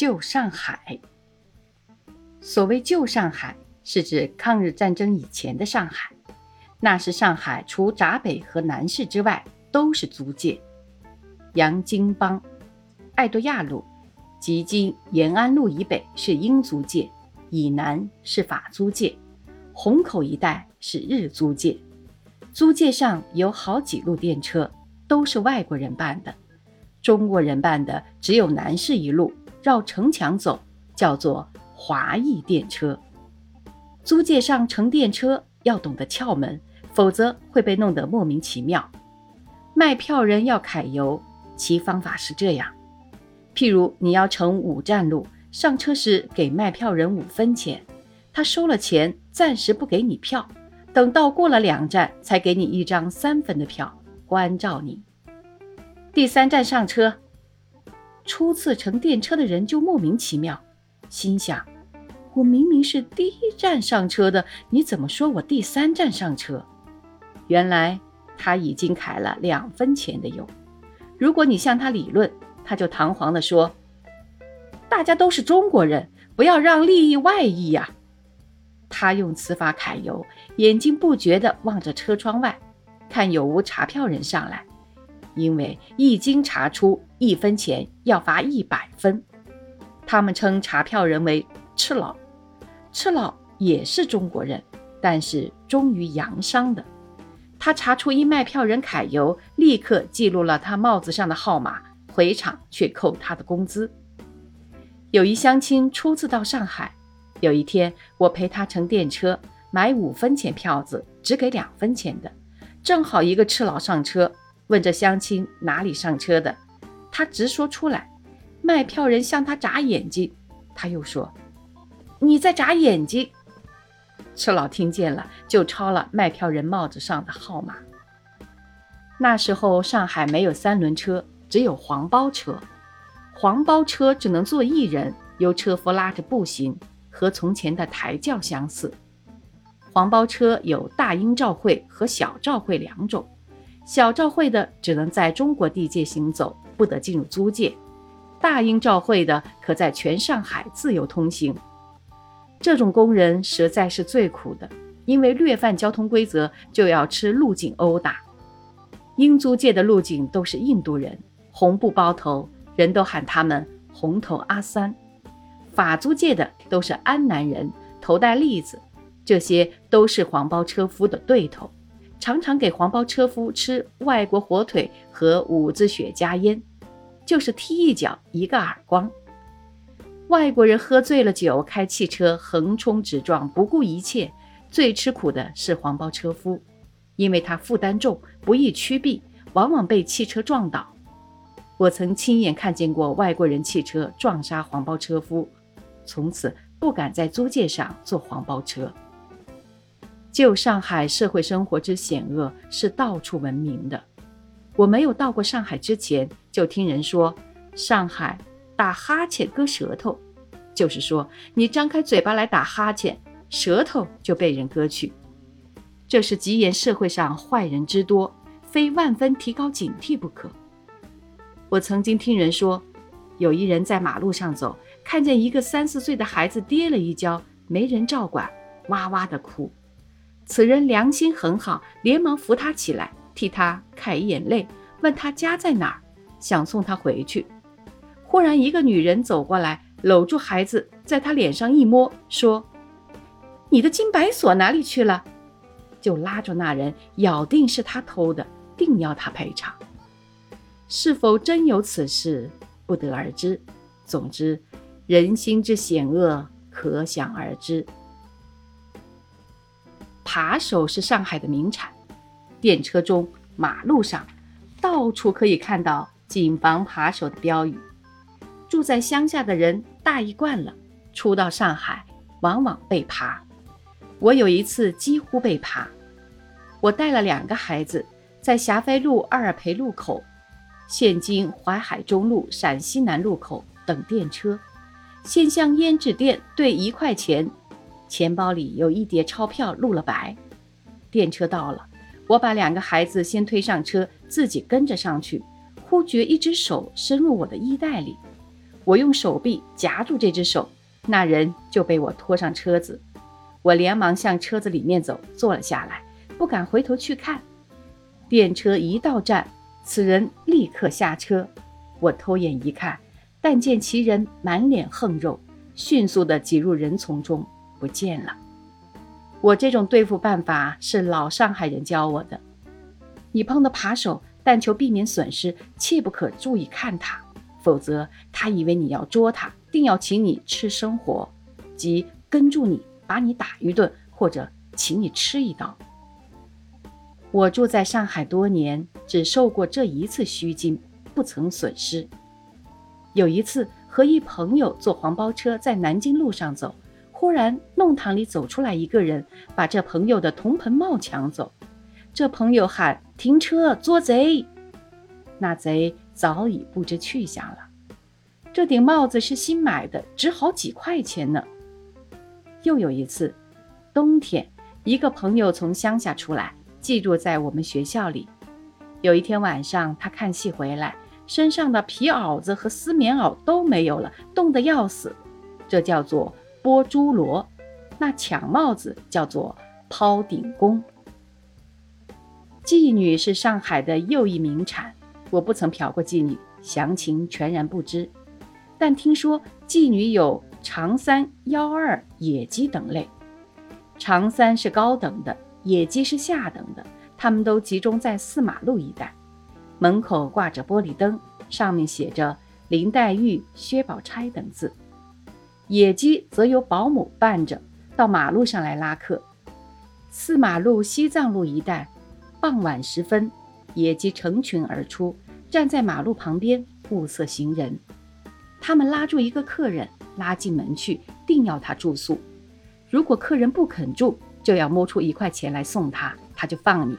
旧上海。所谓旧上海，是指抗日战争以前的上海。那时上海除闸北和南市之外，都是租界。洋泾浜、爱多亚路及今延安路以北是英租界，以南是法租界，虹口一带是日租界。租界上有好几路电车，都是外国人办的。中国人办的只有南市一路，绕城墙走，叫做华裔电车。租界上乘电车要懂得窍门，否则会被弄得莫名其妙。卖票人要揩油，其方法是这样：譬如你要乘五站路，上车时给卖票人五分钱，他收了钱，暂时不给你票。等到过了两站，才给你一张三分的票，关照你。第三站上车，初次乘电车的人就莫名其妙，心想：我明明是第一站上车的，你怎么说我第三站上车？原来他已经揩了两分钱的油。如果你向他理论，他就堂皇地说：“大家都是中国人，不要让利益外溢呀。”他用此法揩油，眼睛不觉地望着车窗外，看有无查票人上来。因为一经查出，一分钱要罚一百分。他们称查票人为“赤佬”，赤佬也是中国人，但是忠于洋商的。他查出一卖票人揩油，立刻记录了他帽子上的号码，回厂却扣他的工资。有一乡亲初次到上海。有一天，我陪他乘电车，买五分钱票子，只给两分钱的。正好一个赤佬上车，问这乡亲哪里上车的，他直说出来。卖票人向他眨眼睛，他又说：“你在眨眼睛。”赤佬听见了，就抄了卖票人帽子上的号码。那时候上海没有三轮车，只有黄包车。黄包车只能坐一人，由车夫拉着步行。和从前的抬轿相似，黄包车有大英照会和小照会两种。小召会的只能在中国地界行走，不得进入租界；大英照会的可在全上海自由通行。这种工人实在是最苦的，因为略犯交通规则就要吃路警殴打。英租界的路警都是印度人，红布包头，人都喊他们“红头阿三”。法租界的都是安南人，头戴笠子，这些都是黄包车夫的对头，常常给黄包车夫吃外国火腿和五子雪茄烟，就是踢一脚一个耳光。外国人喝醉了酒开汽车横冲直撞，不顾一切，最吃苦的是黄包车夫，因为他负担重，不易驱避，往往被汽车撞倒。我曾亲眼看见过外国人汽车撞杀黄包车夫。从此不敢在租界上坐黄包车。旧上海社会生活之险恶是到处闻名的。我没有到过上海之前，就听人说上海打哈欠割舌头，就是说你张开嘴巴来打哈欠，舌头就被人割去。这是极言社会上坏人之多，非万分提高警惕不可。我曾经听人说，有一人在马路上走。看见一个三四岁的孩子跌了一跤，没人照管，哇哇的哭。此人良心很好，连忙扶他起来，替他揩眼泪，问他家在哪儿，想送他回去。忽然，一个女人走过来，搂住孩子，在他脸上一摸，说：“你的金白锁哪里去了？”就拉住那人，咬定是他偷的，定要他赔偿。是否真有此事，不得而知。总之。人心之险恶，可想而知。扒手是上海的名产，电车中、马路上，到处可以看到“谨防扒手”的标语。住在乡下的人大意惯了，初到上海，往往被扒。我有一次几乎被扒。我带了两个孩子，在霞飞路二尔培路口，现今淮海中路陕西南路口等电车。先向胭脂店兑一块钱，钱包里有一叠钞票露了白。电车到了，我把两个孩子先推上车，自己跟着上去。忽觉一只手伸入我的衣袋里，我用手臂夹住这只手，那人就被我拖上车子。我连忙向车子里面走，坐了下来，不敢回头去看。电车一到站，此人立刻下车。我偷眼一看，但见其人满脸横肉，迅速地挤入人丛中不见了。我这种对付办法是老上海人教我的。你碰到扒手，但求避免损失，切不可注意看他，否则他以为你要捉他，定要请你吃生活，即跟住你。把你打一顿，或者请你吃一刀。我住在上海多年，只受过这一次虚惊，不曾损失。有一次和一朋友坐黄包车在南京路上走，忽然弄堂里走出来一个人，把这朋友的铜盆帽抢走。这朋友喊：“停车，捉贼！”那贼早已不知去向了。这顶帽子是新买的，值好几块钱呢。又有一次，冬天，一个朋友从乡下出来，寄住在我们学校里。有一天晚上，他看戏回来，身上的皮袄子和丝棉袄都没有了，冻得要死。这叫做剥猪罗，那抢帽子叫做抛顶弓。妓女是上海的又一名产，我不曾嫖过妓女，详情全然不知，但听说妓女有。长三、幺二、野鸡等类，长三是高等的，野鸡是下等的。他们都集中在四马路一带，门口挂着玻璃灯，上面写着林黛玉、薛宝钗等字。野鸡则由保姆伴着到马路上来拉客。四马路西藏路一带，傍晚时分，野鸡成群而出，站在马路旁边物色行人。他们拉住一个客人。拉进门去，定要他住宿。如果客人不肯住，就要摸出一块钱来送他，他就放你。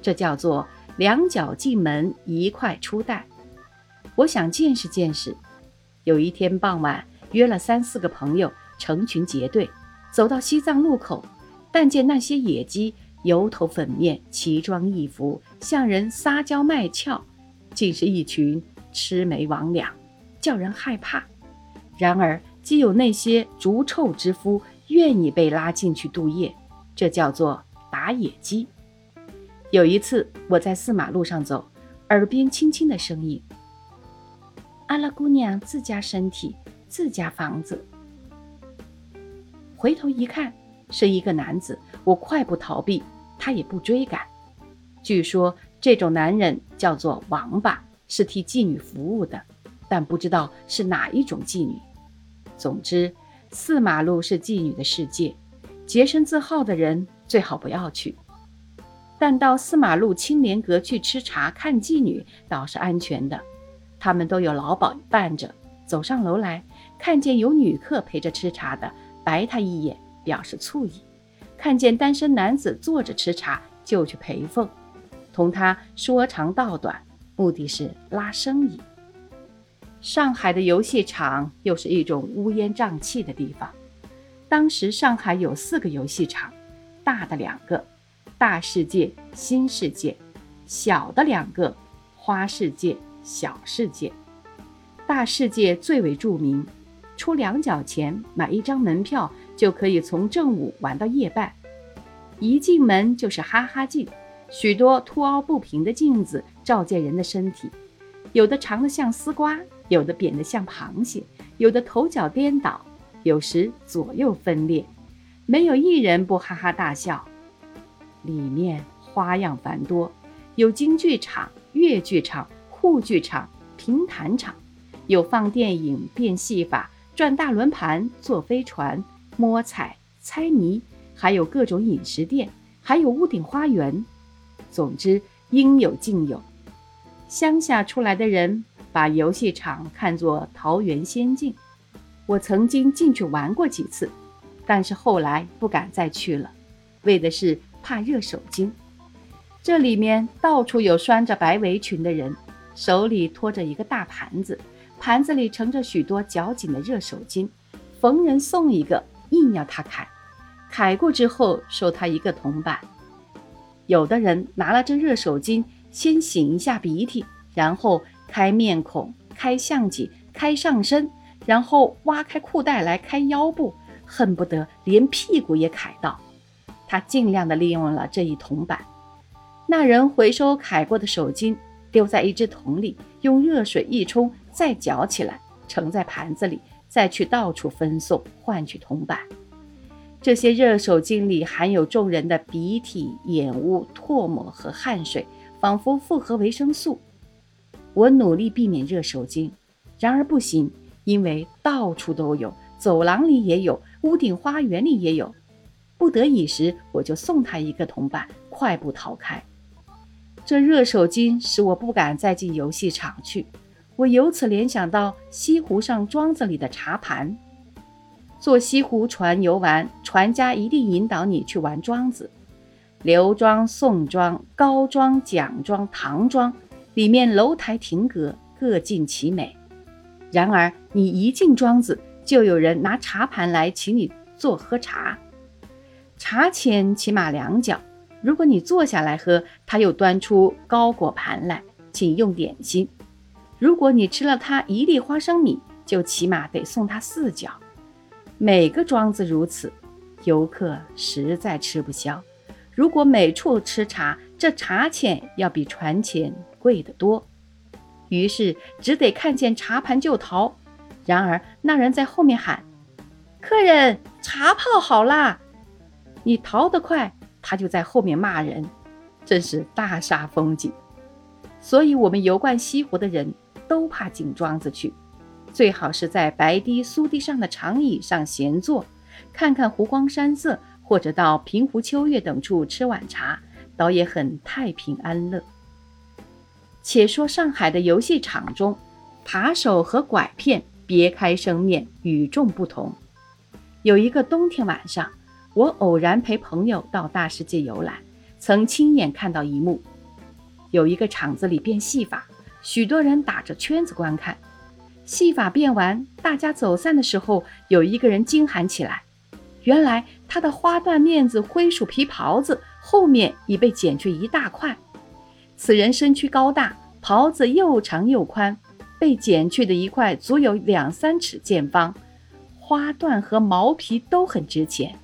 这叫做两脚进门，一块出袋。我想见识见识。有一天傍晚，约了三四个朋友，成群结队走到西藏路口，但见那些野鸡油头粉面，奇装异服，向人撒娇卖俏，竟是一群魑魅魍魉，叫人害怕。然而。既有那些逐臭之夫愿意被拉进去度夜，这叫做打野鸡。有一次我在四马路上走，耳边轻轻的声音：“阿拉姑娘自家身体，自家房子。”回头一看，是一个男子。我快步逃避，他也不追赶。据说这种男人叫做王八，是替妓女服务的，但不知道是哪一种妓女。总之，四马路是妓女的世界，洁身自好的人最好不要去。但到四马路青莲阁去吃茶看妓女倒是安全的，他们都有老鸨伴着。走上楼来，看见有女客陪着吃茶的，白他一眼表示醋意；看见单身男子坐着吃茶，就去陪奉，同他说长道短，目的是拉生意。上海的游戏场又是一种乌烟瘴气的地方。当时上海有四个游戏场，大的两个，大世界、新世界；小的两个，花世界、小世界。大世界最为著名，出两角钱买一张门票，就可以从正午玩到夜半。一进门就是哈哈镜，许多凸凹不平的镜子照见人的身体，有的长得像丝瓜。有的扁得像螃蟹，有的头脚颠倒，有时左右分裂，没有一人不哈哈大笑。里面花样繁多，有京剧场、越剧场、沪剧场、评弹场，有放电影、变戏法、转大轮盘、坐飞船、摸彩、猜谜，还有各种饮食店，还有屋顶花园。总之，应有尽有。乡下出来的人。把游戏场看作桃源仙境，我曾经进去玩过几次，但是后来不敢再去了，为的是怕热手筋。这里面到处有穿着白围裙的人，手里托着一个大盘子，盘子里盛着许多嚼紧的热手巾，逢人送一个，硬要他揩，揩过之后收他一个铜板。有的人拿了这热手巾，先擤一下鼻涕，然后。开面孔，开相脊，开上身，然后挖开裤带来开腰部，恨不得连屁股也揩到。他尽量的利用了这一铜板。那人回收揩过的手巾，丢在一只桶里，用热水一冲，再搅起来，盛在盘子里，再去到处分送，换取铜板。这些热手巾里含有众人的鼻涕、眼污、唾沫和汗水，仿佛复合维生素。我努力避免热手巾，然而不行，因为到处都有，走廊里也有，屋顶花园里也有。不得已时，我就送他一个铜板，快步逃开。这热手巾使我不敢再进游戏场去。我由此联想到西湖上庄子里的茶盘。坐西湖船游玩，船家一定引导你去玩庄子。刘庄、宋庄、高庄、蒋庄、唐庄，里面楼台亭阁各尽其美。然而你一进庄子，就有人拿茶盘来请你坐喝茶。茶钱起码两角，如果你坐下来喝，他又端出高果盘来，请用点心。如果你吃了他一粒花生米，就起码得送他四角。每个庄子如此，游客实在吃不消。如果每处吃茶，这茶钱要比船钱贵得多。于是只得看见茶盘就逃。然而那人在后面喊：“客人，茶泡好啦！”你逃得快，他就在后面骂人，真是大煞风景。所以，我们游惯西湖的人都怕井庄子去，最好是在白堤、苏堤上的长椅上闲坐，看看湖光山色，或者到平湖秋月等处吃晚茶，倒也很太平安乐。且说上海的游戏场中，扒手和拐骗别开生面，与众不同。有一个冬天晚上。我偶然陪朋友到大世界游览，曾亲眼看到一幕：有一个场子里变戏法，许多人打着圈子观看。戏法变完，大家走散的时候，有一个人惊喊起来：“原来他的花缎面子灰鼠皮袍子后面已被剪去一大块。此人身躯高大，袍子又长又宽，被剪去的一块足有两三尺见方，花缎和毛皮都很值钱。”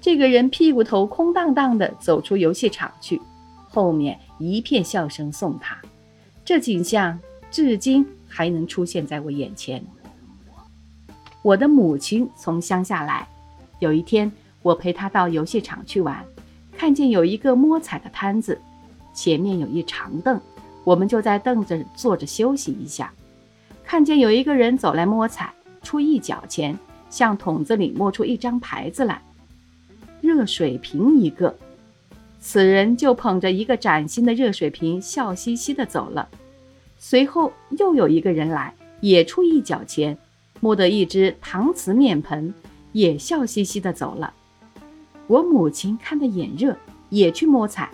这个人屁股头空荡荡的走出游戏场去，后面一片笑声送他。这景象至今还能出现在我眼前。我的母亲从乡下来，有一天我陪她到游戏场去玩，看见有一个摸彩的摊子，前面有一长凳，我们就在凳子坐着休息一下。看见有一个人走来摸彩，出一角钱，向桶子里摸出一张牌子来。热水瓶一个，此人就捧着一个崭新的热水瓶，笑嘻嘻的走了。随后又有一个人来，也出一角钱，摸得一只搪瓷面盆，也笑嘻嘻的走了。我母亲看得眼热，也去摸彩。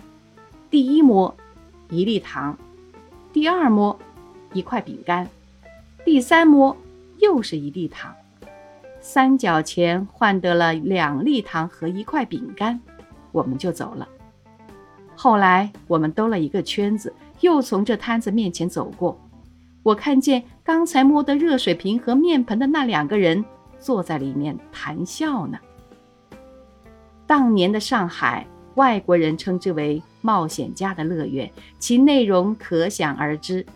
第一摸，一粒糖；第二摸，一块饼干；第三摸，又是一粒糖。三角钱换得了两粒糖和一块饼干，我们就走了。后来我们兜了一个圈子，又从这摊子面前走过。我看见刚才摸得热水瓶和面盆的那两个人坐在里面谈笑呢。当年的上海，外国人称之为“冒险家的乐园”，其内容可想而知。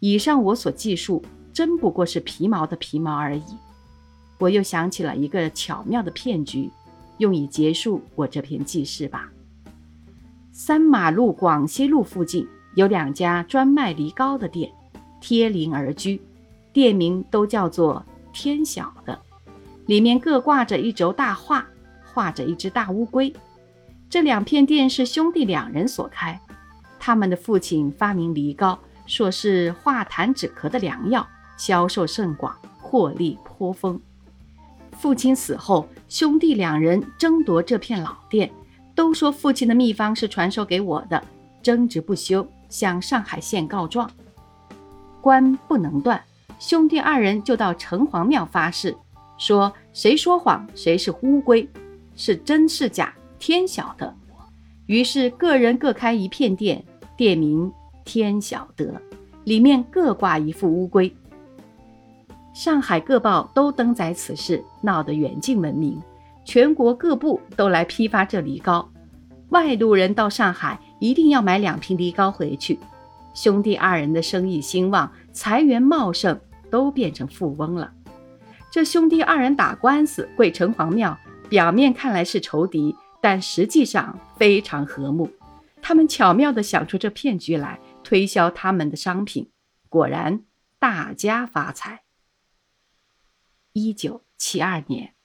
以上我所记述，真不过是皮毛的皮毛而已。我又想起了一个巧妙的骗局，用以结束我这篇记事吧。三马路广西路附近有两家专卖梨膏的店，贴邻而居，店名都叫做“天晓的”，里面各挂着一轴大画，画着一只大乌龟。这两片店是兄弟两人所开，他们的父亲发明梨膏，说是化痰止咳的良药，销售甚广，获利颇丰。父亲死后，兄弟两人争夺这片老店，都说父亲的秘方是传授给我的，争执不休，向上海县告状。官不能断，兄弟二人就到城隍庙发誓，说谁说谎，谁是乌龟，是真是假，天晓得。于是各人各开一片店，店名天晓得，里面各挂一副乌龟。上海各报都登载此事，闹得远近闻名，全国各部都来批发这梨膏。外路人到上海一定要买两瓶梨膏回去。兄弟二人的生意兴旺，财源茂盛，都变成富翁了。这兄弟二人打官司，跪城隍庙，表面看来是仇敌，但实际上非常和睦。他们巧妙地想出这骗局来，推销他们的商品，果然大家发财。一九七二年。